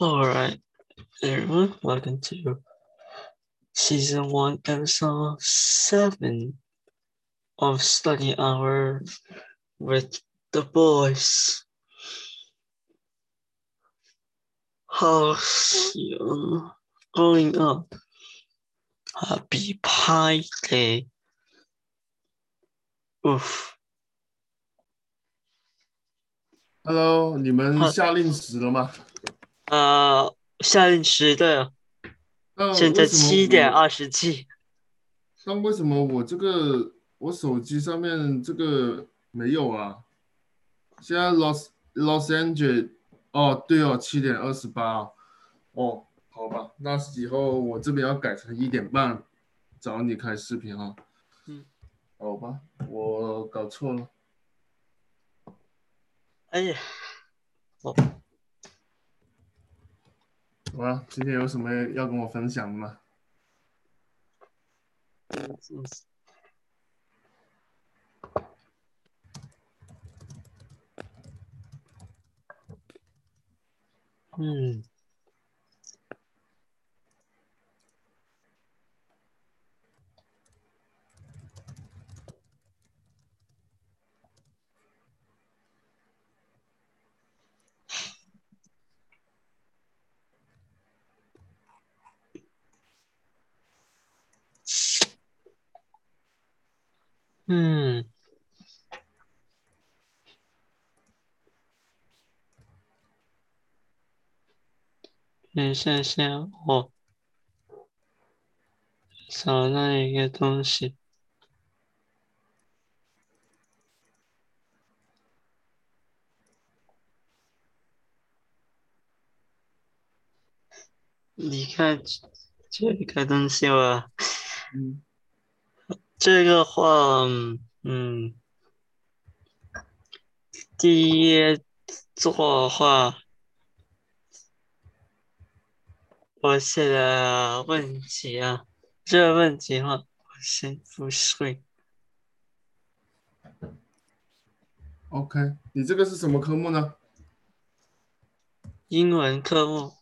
All right, everyone, welcome to season one, episode seven of Study Hour with the boys. How's you growing up? Happy Pie Day. Oof. Hello，你们好下令时了吗？ 呃，现在为什么我七点二十七。那为什么我这个我手机上面这个没有啊？现在 Los Los Angeles，哦，对哦，七点二十八，哦，好吧，那以后我这边要改成一点半找你开视频啊。嗯，好吧，我搞错了。哎呀，哦，好吧，今天有什么要跟我分享的吗？嗯嗯。嗯，嗯，等一下下，我找到一个东西。你看这个东西吧，嗯，这个话，嗯嗯，第一做的话，我写的问题啊，这个问题的话，我先不睡。OK，你这个是什么科目呢？英文科目，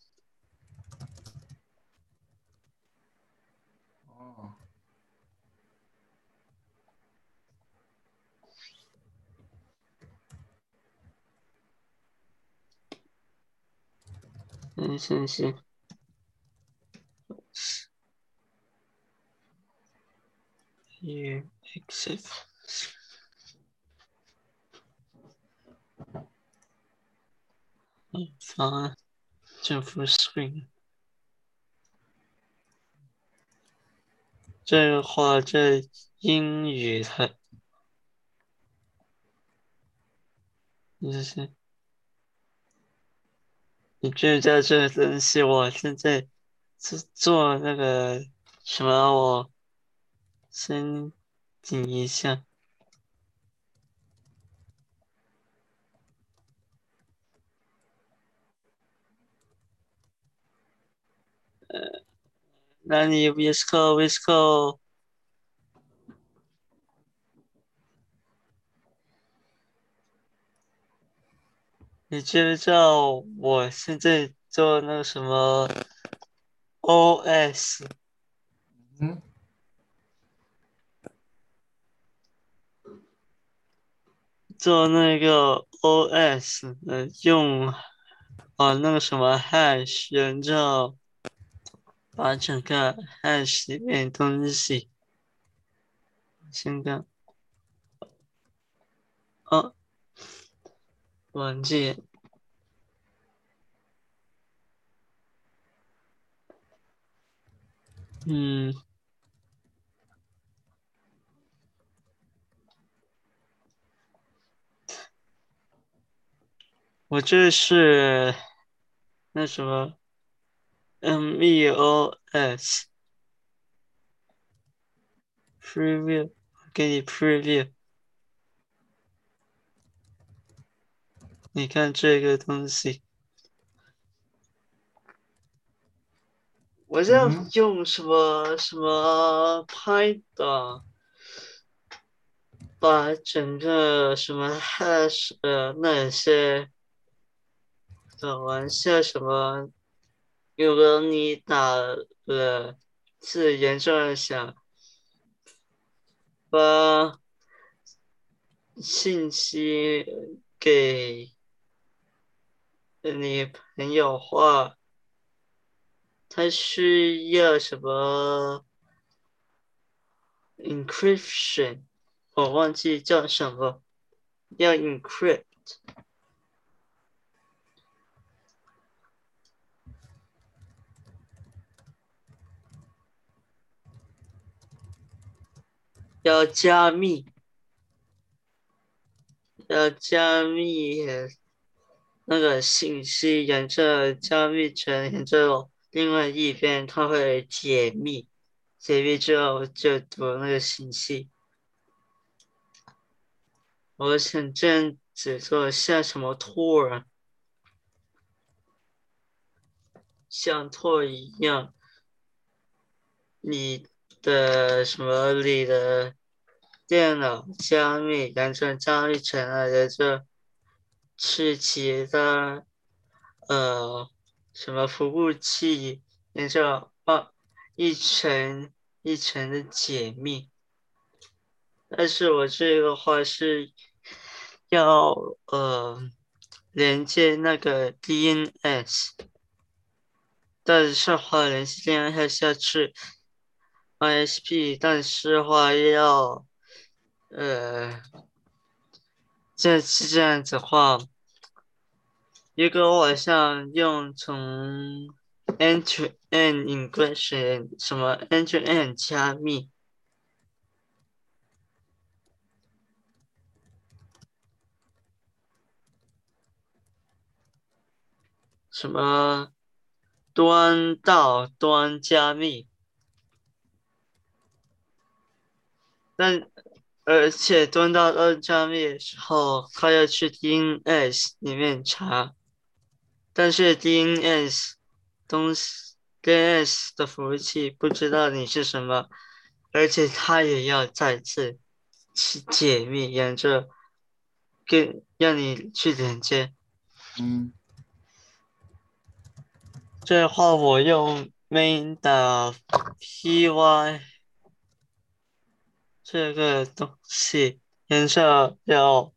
嗯，是是。Here, except. 嗯，方案，正负 screen。这个话，这英语它，你这是，你知不知道这个东西？我现在是做那个什么？我申请一下。呃，那你 VSCO VSCO。你知不知道我现在做那个什么 OS 嗯，做那个 OS 呃用啊那个什么 hash，然后把整个 hash 里面东西先看哦软件嗯。我这是那什么 MEOS preview，给你 preview。你看这个东西，我这样用什么什么 Python，把整个什么 hash 呃那些的玩笑什么如果你打了是严重想把信息给你朋友话，他需要什么 encryption？我忘记叫什么，要 encrypt。要加密，要加密那个信息，沿着加密层，沿着另外一边，它会解密，解密之后就读那个信息。我想这样子做像什么托儿，像托一样，你。的什么里的电脑加密，完成加密成了的这是其他呃什么服务器，然后啊一层一层的解密。但是我这个话是要呃连接那个 DNS，但是话连接 DNS 下去。ISP，但是话要，呃，这是这样子话，一个晚上用从 end to end encryption，什么 end to end 加密，什么端到端加密。但而且蹲到二加密的时候，他要去 DNS 里面查，但是 DNS 东西 DNS 的服务器不知道你是什么，而且他也要再次去解密，沿着跟让你去连接。嗯，这话我用 main 的 py。这个东西，颜色要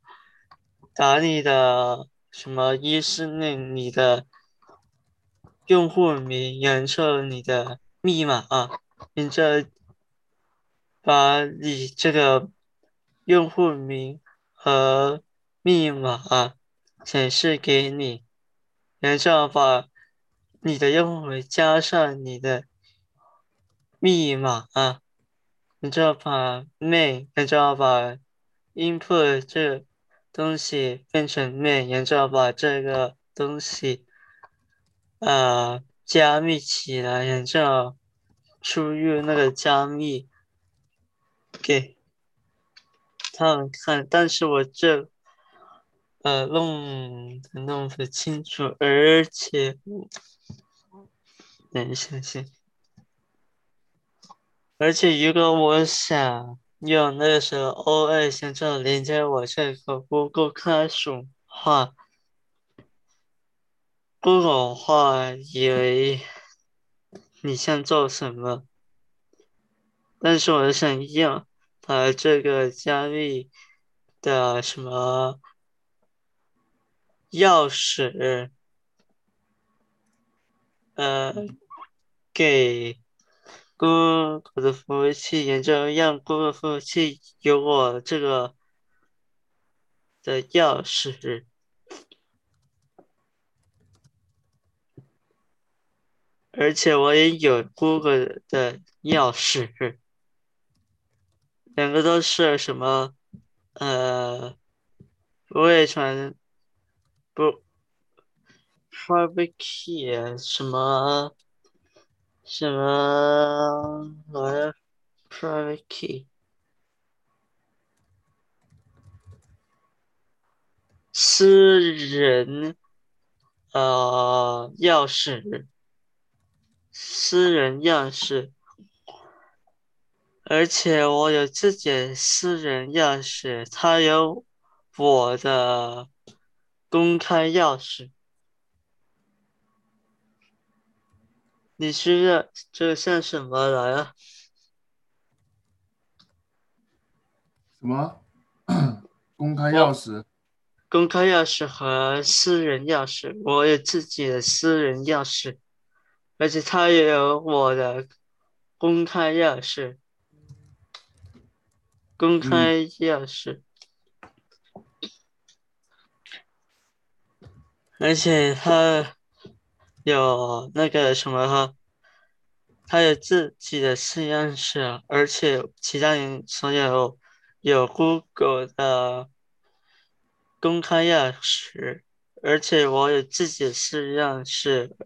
打你的什么？一是那你的用户名，颜色你的密码啊，然后把你这个用户名和密码啊显示给你，然后把你的用户名加上你的密码啊。你就要把 main，你就要把 input 这东西变成 main，然后把这个东西呃加密起来，然后输入那个加密给他们看。但是我这呃弄弄不清楚，而且等一下先。而且，如果我想用那个时候 O A 先做连接我这个 Google Classroom 话不够话以为你想做什么？但是我想用把这个加密的什么钥匙，呃，给。Google 的服务器，也就让 Google 服务器有我这个的钥匙，而且我也有 Google 的钥匙，两个都是什么？呃，不会传，不，private 什么？什么？我的 private key，私人呃钥匙，私人钥匙，而且我有自己的私人钥匙，他有我的公开钥匙。你需要这像什么来啊？什么？公开钥匙？公开钥匙和私人钥匙，我有自己的私人钥匙，而且他也有我的公开钥匙。公开钥匙，而且他有那个什么哈，他有自己的实验室，而且其他人所有有 Google 的公开钥匙，而且我有自己的实验室，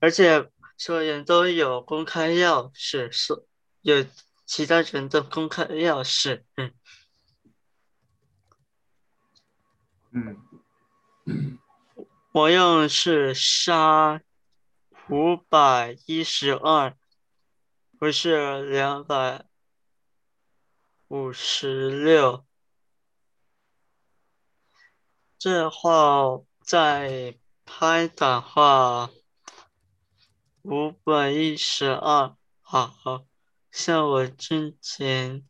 而且所有人都有公开钥匙，所有。其他人的公开钥匙，嗯，嗯，我用是杀五百一十二，不是两百五十六。这话在拍的话，五百一十二，好。像我之前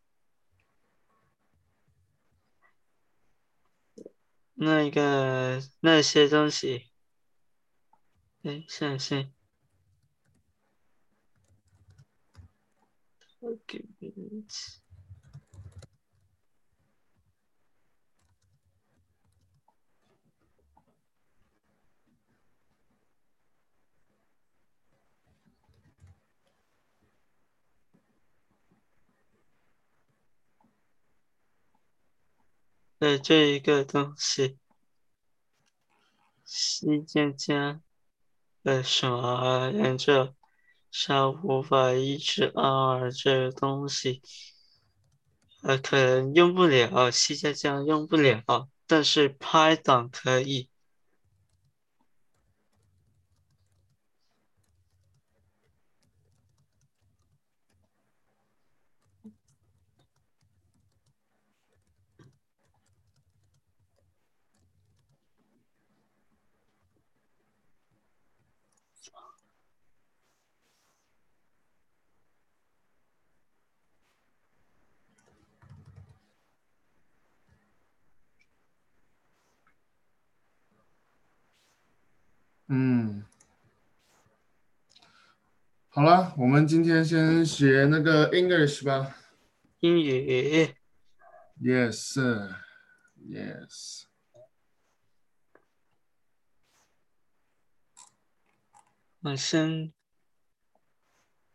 那一个那些东西，哎，想想，OK。的这一个东西，西加加的什么忍者，他无法一十二这东西，呃，可能用不了，西加加用不了，但是拍档可以。嗯，好了，我们今天先学那个 English 吧。英语。Yes, sir. Yes. 我先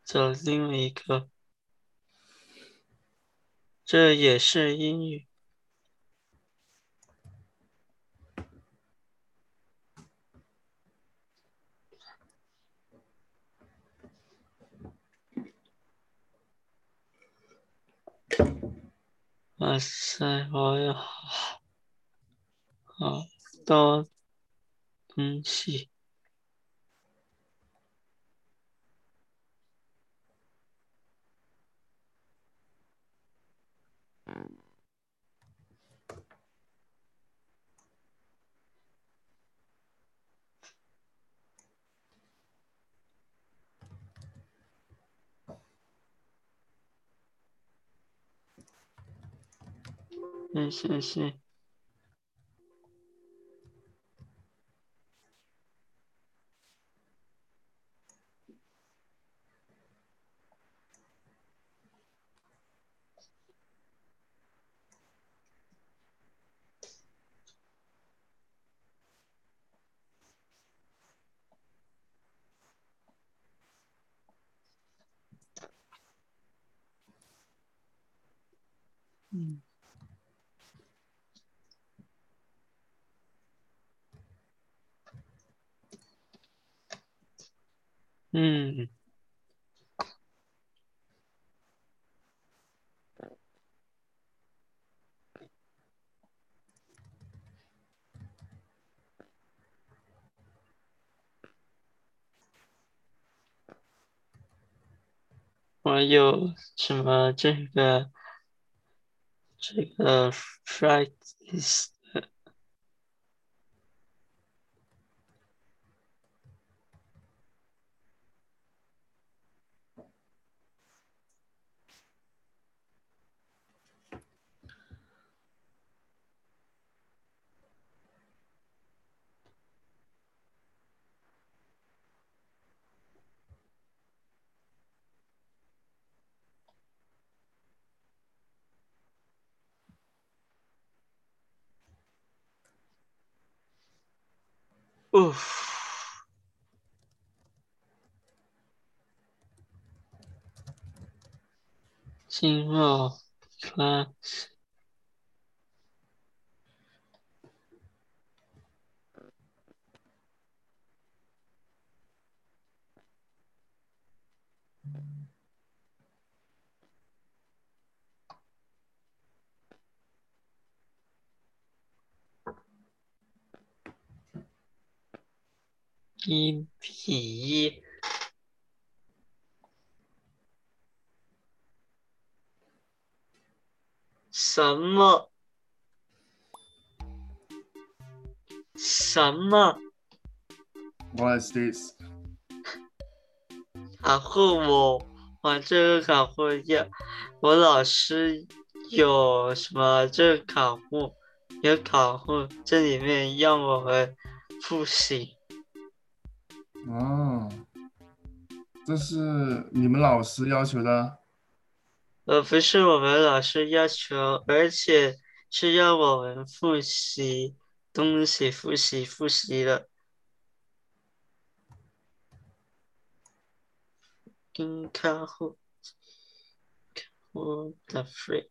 找另外一个，这也是英语。哇塞，我有好多东西。嗯，谢谢。嗯。嗯，我有什么这个这个 fright is。哦，经贸发一比一，什么？什么？What is this？然后我玩这个卡户要，我老师有什么这个卡户有卡户，这里面让我们复习。哦，这是你们老师要求的？呃，不是我们老师要求，而且是要我们复习东西，复习复习的。跟客户，我的 freak。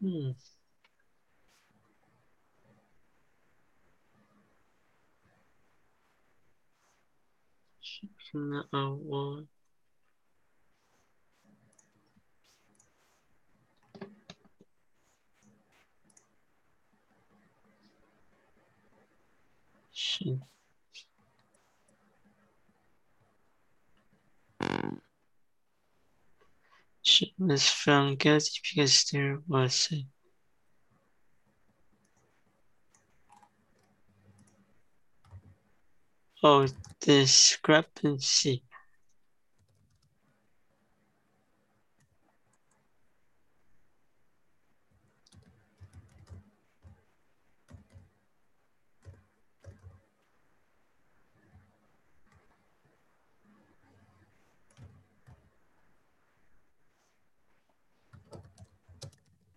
嗯。那呃，我是 was found guilty because there was a oh discrepancy.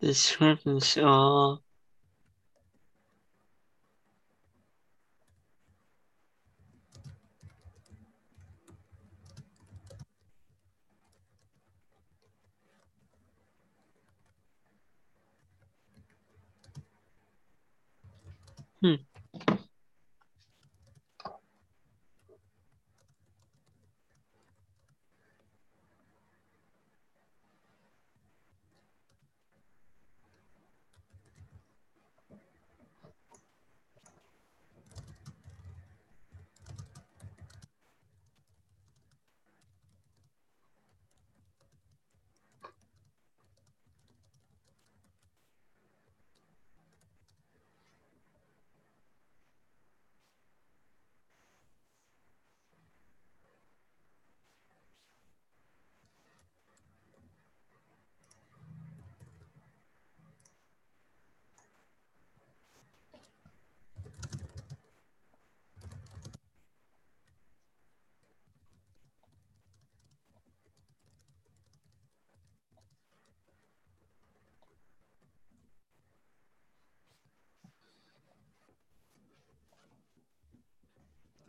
The servants all. Uh, hmm.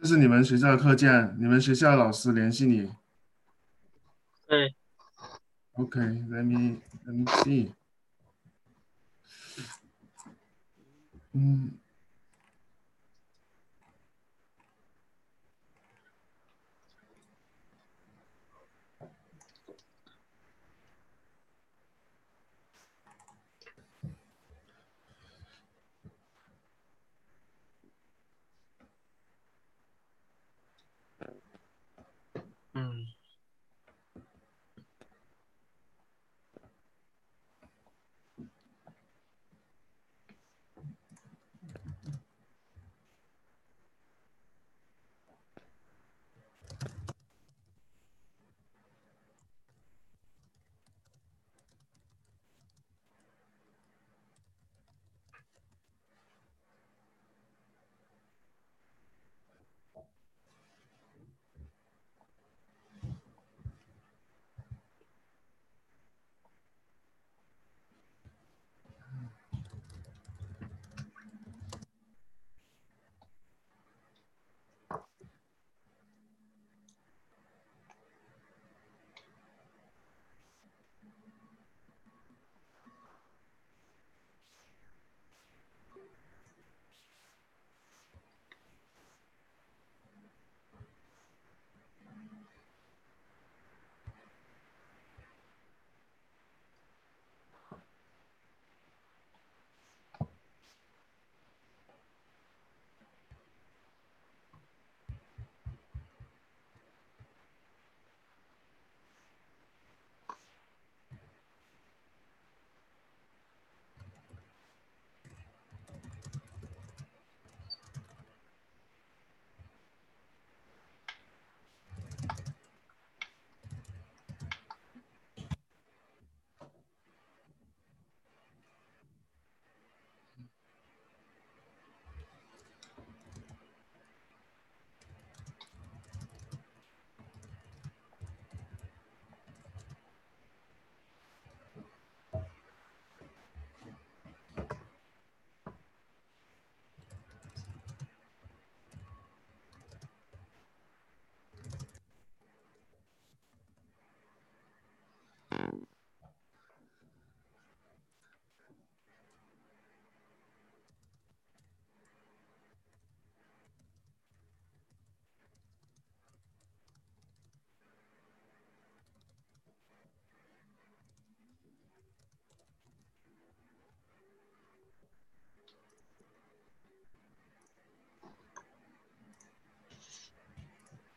这是你们学校的课件，你们学校老师联系你。对，Okay, let me let me see. 嗯，嗯，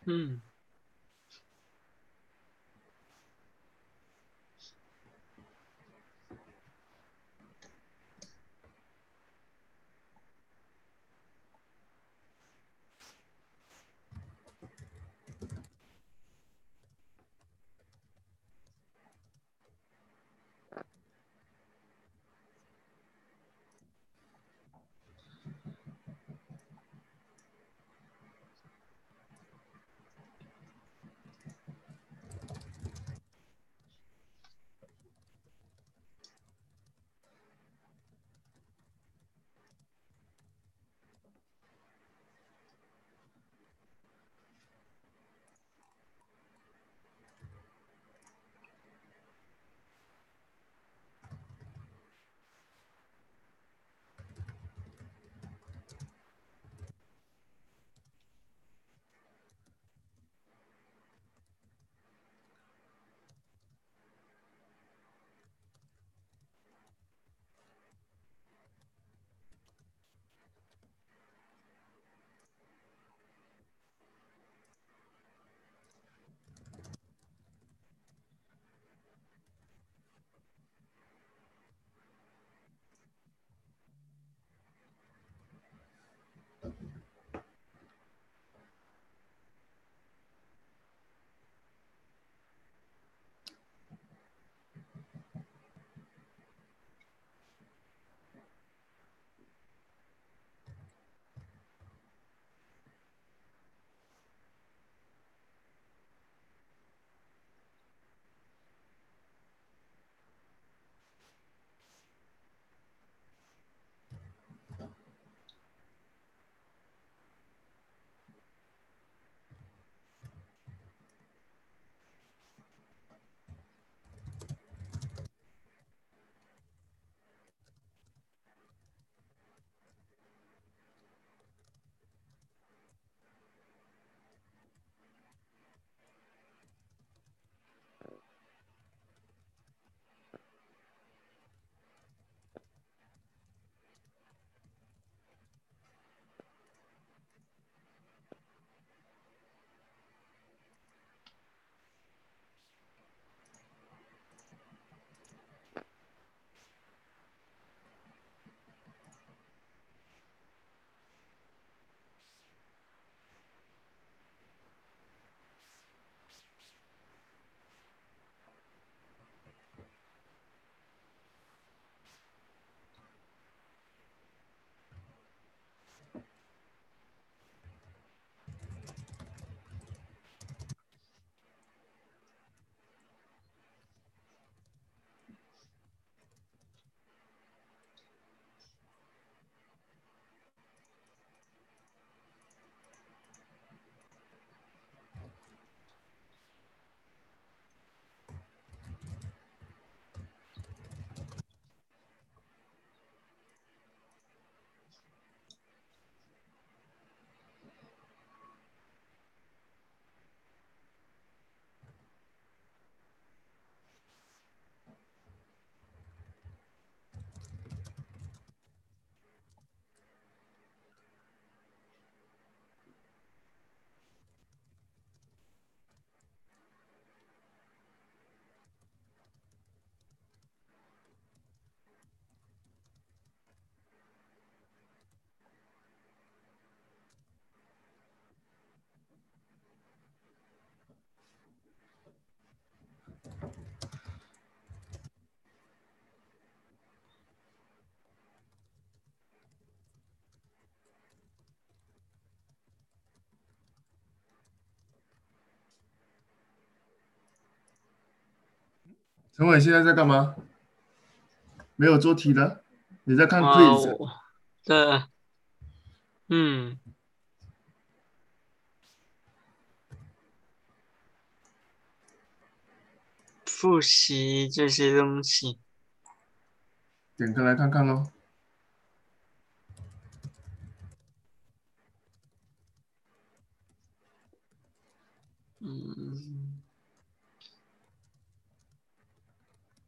嗯。陈伟现在在干嘛？没有做题了？你在看啊，quiz？、我对，嗯，复习这些东西。点开来看看喽。嗯，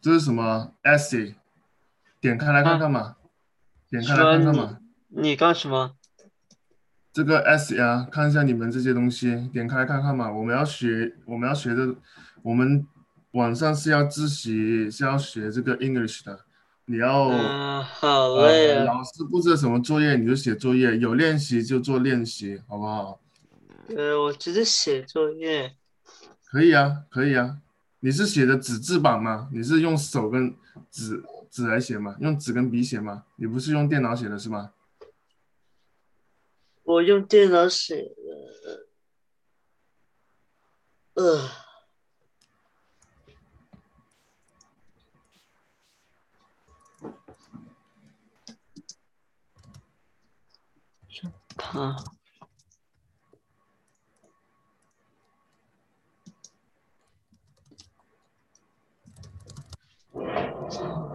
这是什么 essay？点开来看看嘛，点开来看看嘛。你你干什么？这个 essay 啊，看一下你们这些东西，点开看看嘛。我们要学，我们要学的，我们晚上是要自习，是要学这个 English 的。你要、嗯，好累。老师布置什么作业你就写作业，有练习就做练习，好不好？呃，我只是写作业。可以啊，可以啊。你是写的纸质版吗？你是用手跟纸纸来写吗？用纸跟笔写吗？你不是用电脑写的是吗？我用电脑写的。呃，他。So.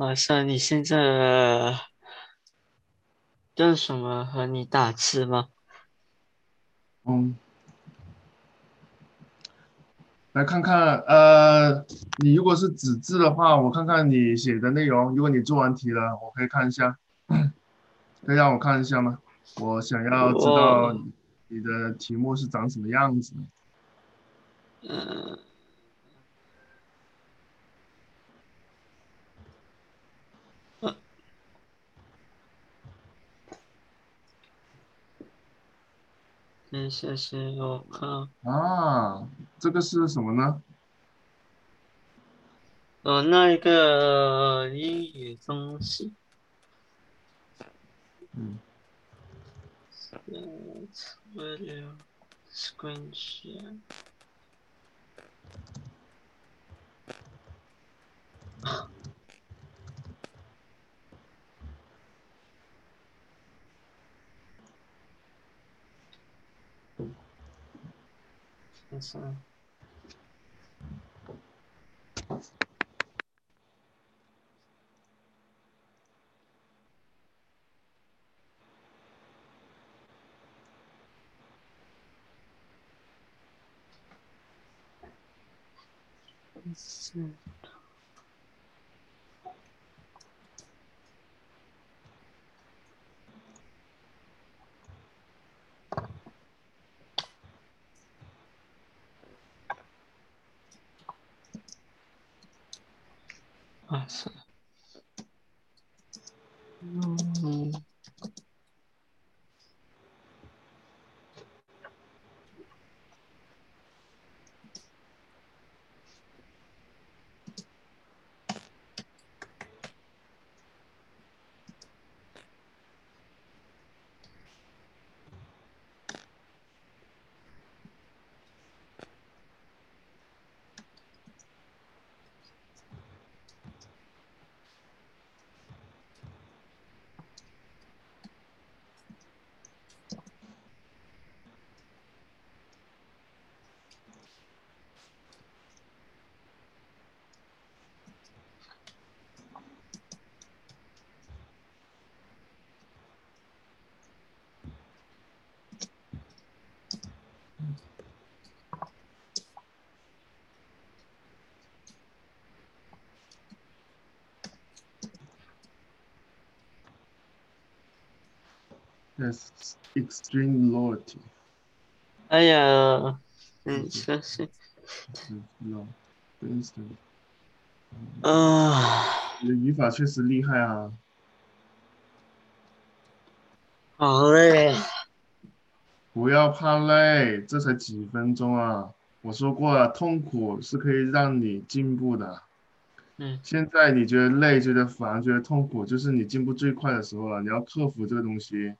马上，你现在用什么和你打字吗？嗯，来看看，呃，你如果是纸质的话，我看看你写的内容。如果你做完题了，我可以看一下，可以让我看一下吗？我想要知道你的题目是长什么样子。一下先我看，啊，这个是什么呢？哦，那一个英语东西，嗯，嗯，video screen share，看看。是。啊，是。嗯。Yes, extreme loyalty. 哎呀，嗯，相信，是 no, instant. 啊，你的语法确实厉害啊！好累，不要怕累，这才几分钟啊！我说过了，痛苦是可以让你进步的。嗯，现在你觉得累、觉得烦、觉得痛苦，就是你进步最快的时候了。你要克服这个东西，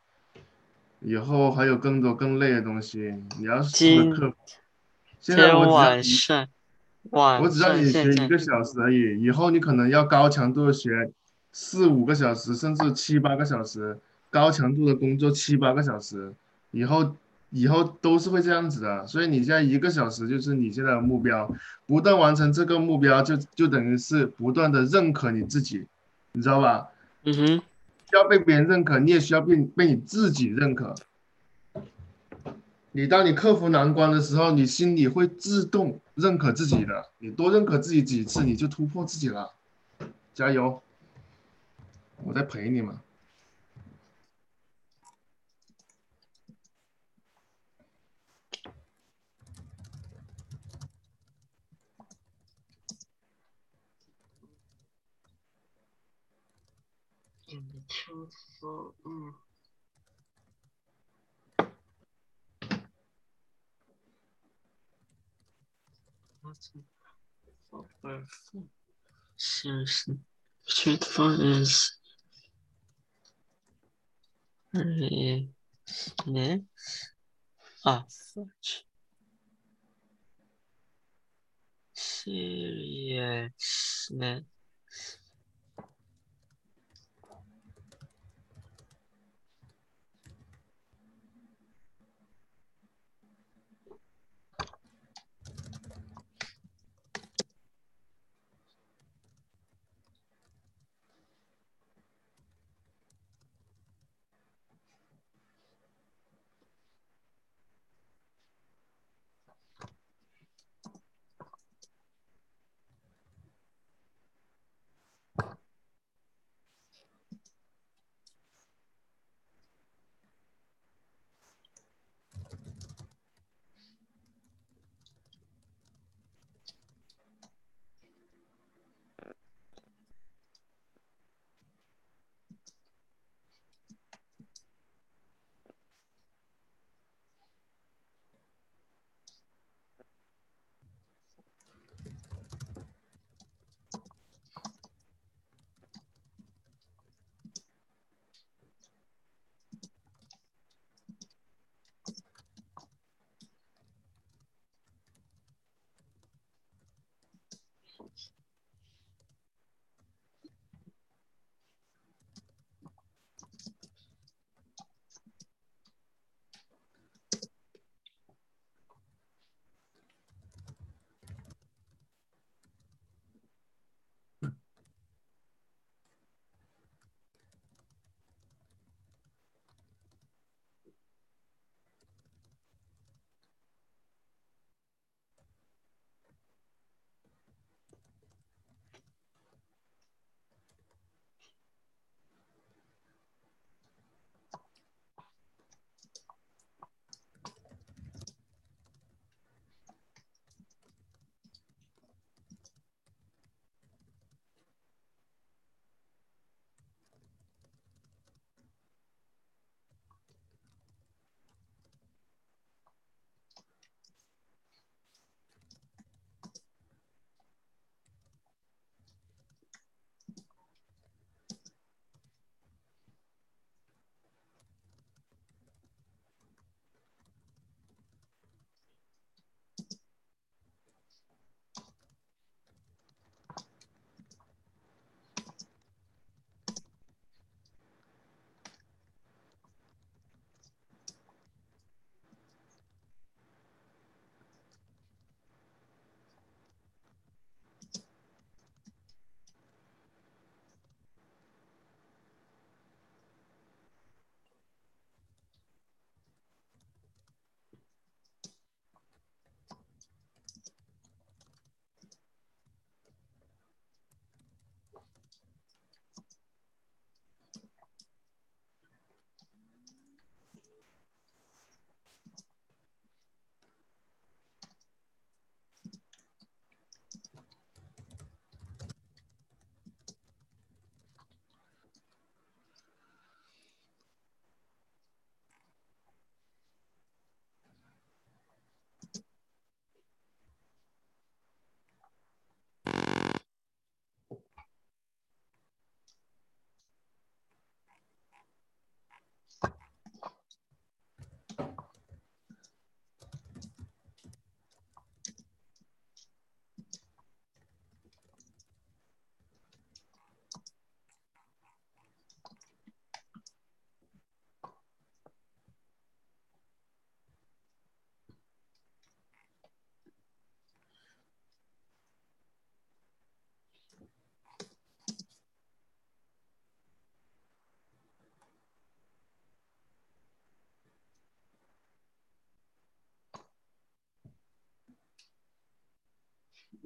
以后还有更多更累的东西，你要试着今现在我天只让你，晚上，晚我只让你学，一个小时而已，以后你可能要高强度的学四五个小时，甚至七八个小时，高强度的工作七八个小时，以后以后都是会这样子的。所以你现在一个小时就是你现在的目标，不断完成这个目标就，就等于是不断的认可你自己，你知道吧？嗯哼，需要被别人认可，你也需要被被你自己认可。你当你克服难关的时候，你心里会自动认可自己的。你多认可自己几次，你就突破自己了。加油！我在陪你嘛。truthful. Mm. Seriously, truthful is realness of such seriousness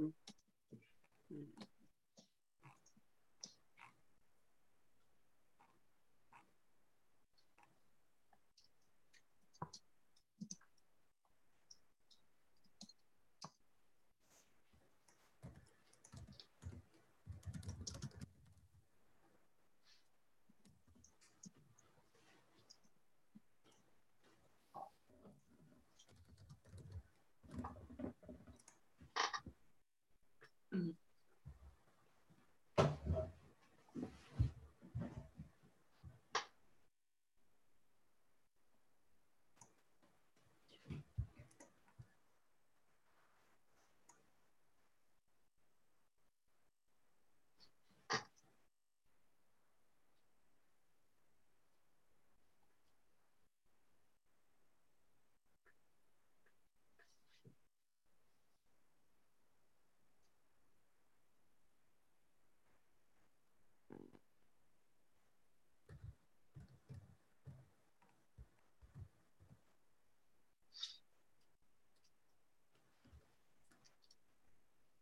Mm-hmm.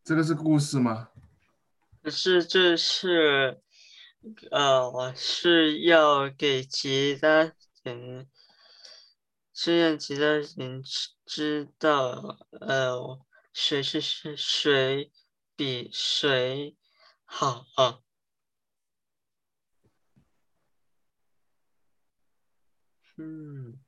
这个是故事吗？可是这是，呃，我是要给其他人，是让其他人知知道，呃，谁是是谁比谁好啊？嗯。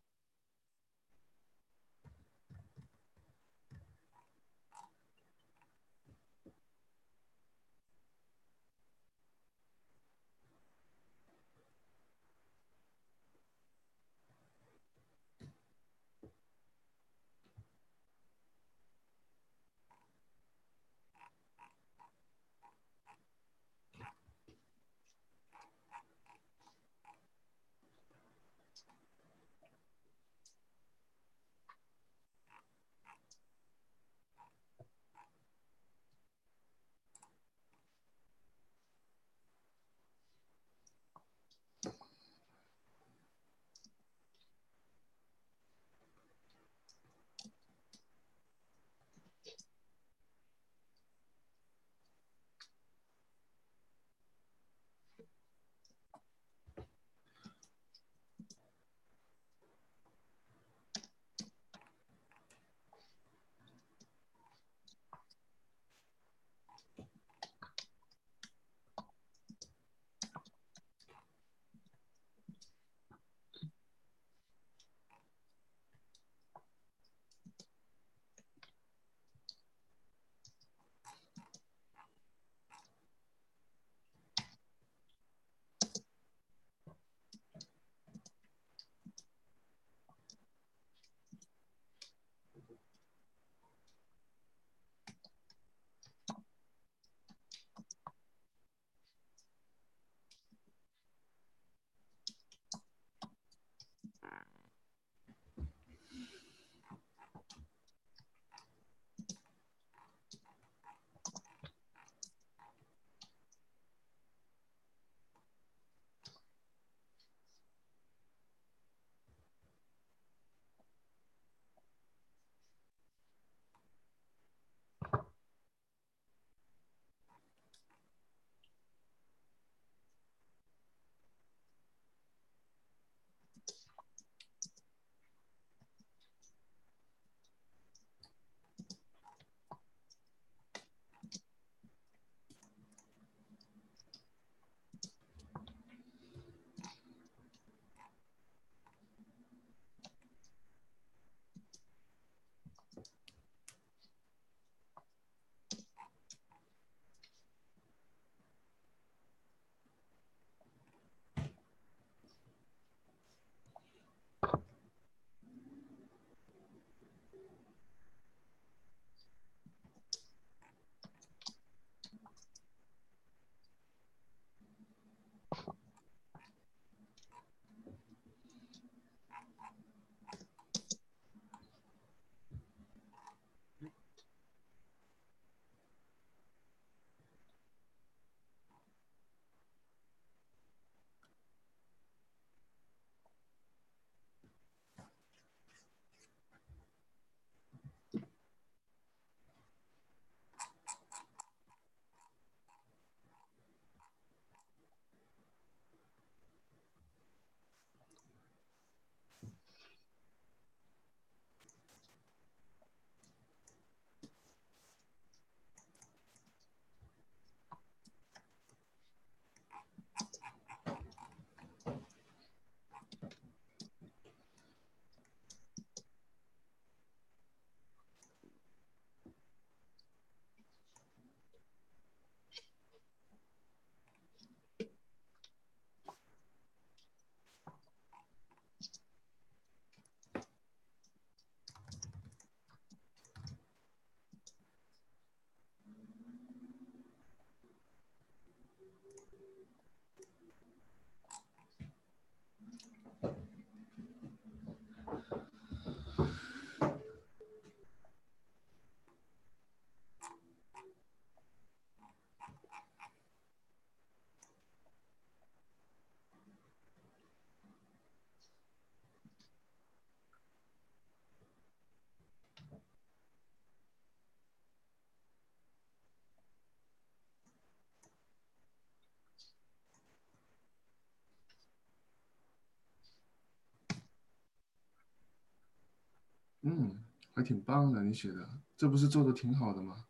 嗯，还挺棒的，你写的，这不是做的挺好的吗？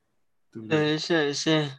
对不对？谢谢。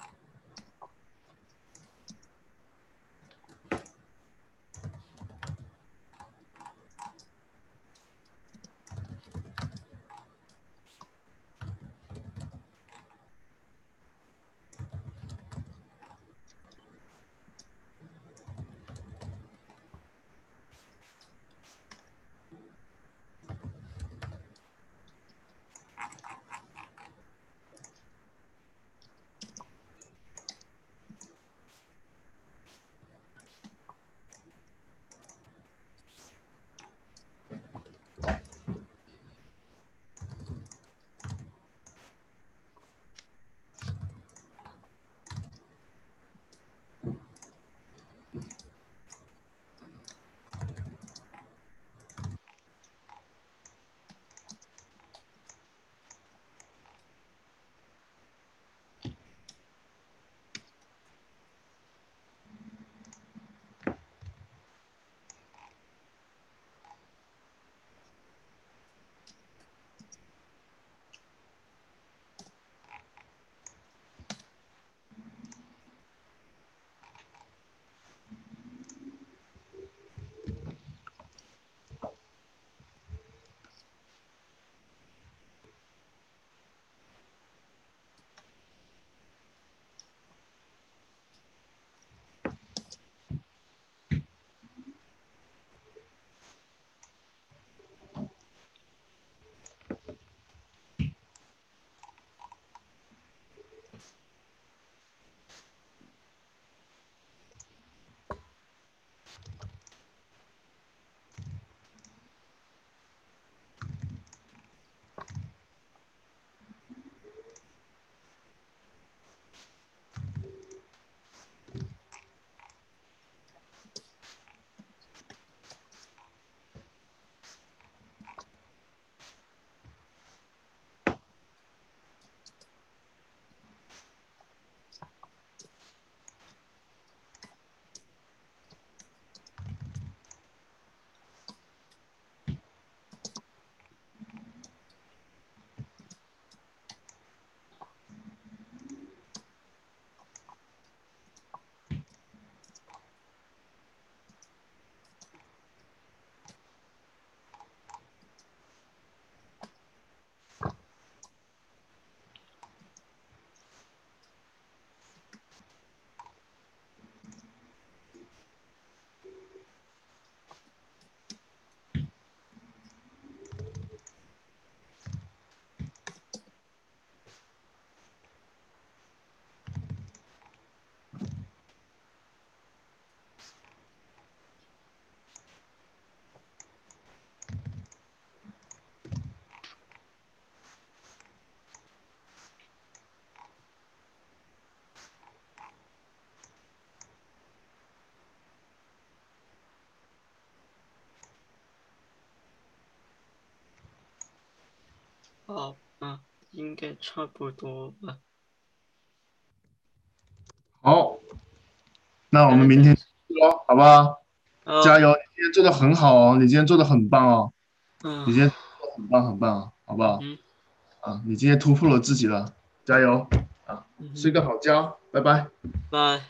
好，吧，应该差不多吧。好，那我们明天说好不好？好加！油！你今天做的很好哦，你今天做的很棒哦，嗯你今天做的很棒很棒哦，好不好？嗯啊，你今天突破了自己了，加油！啊睡个好觉，拜拜。拜。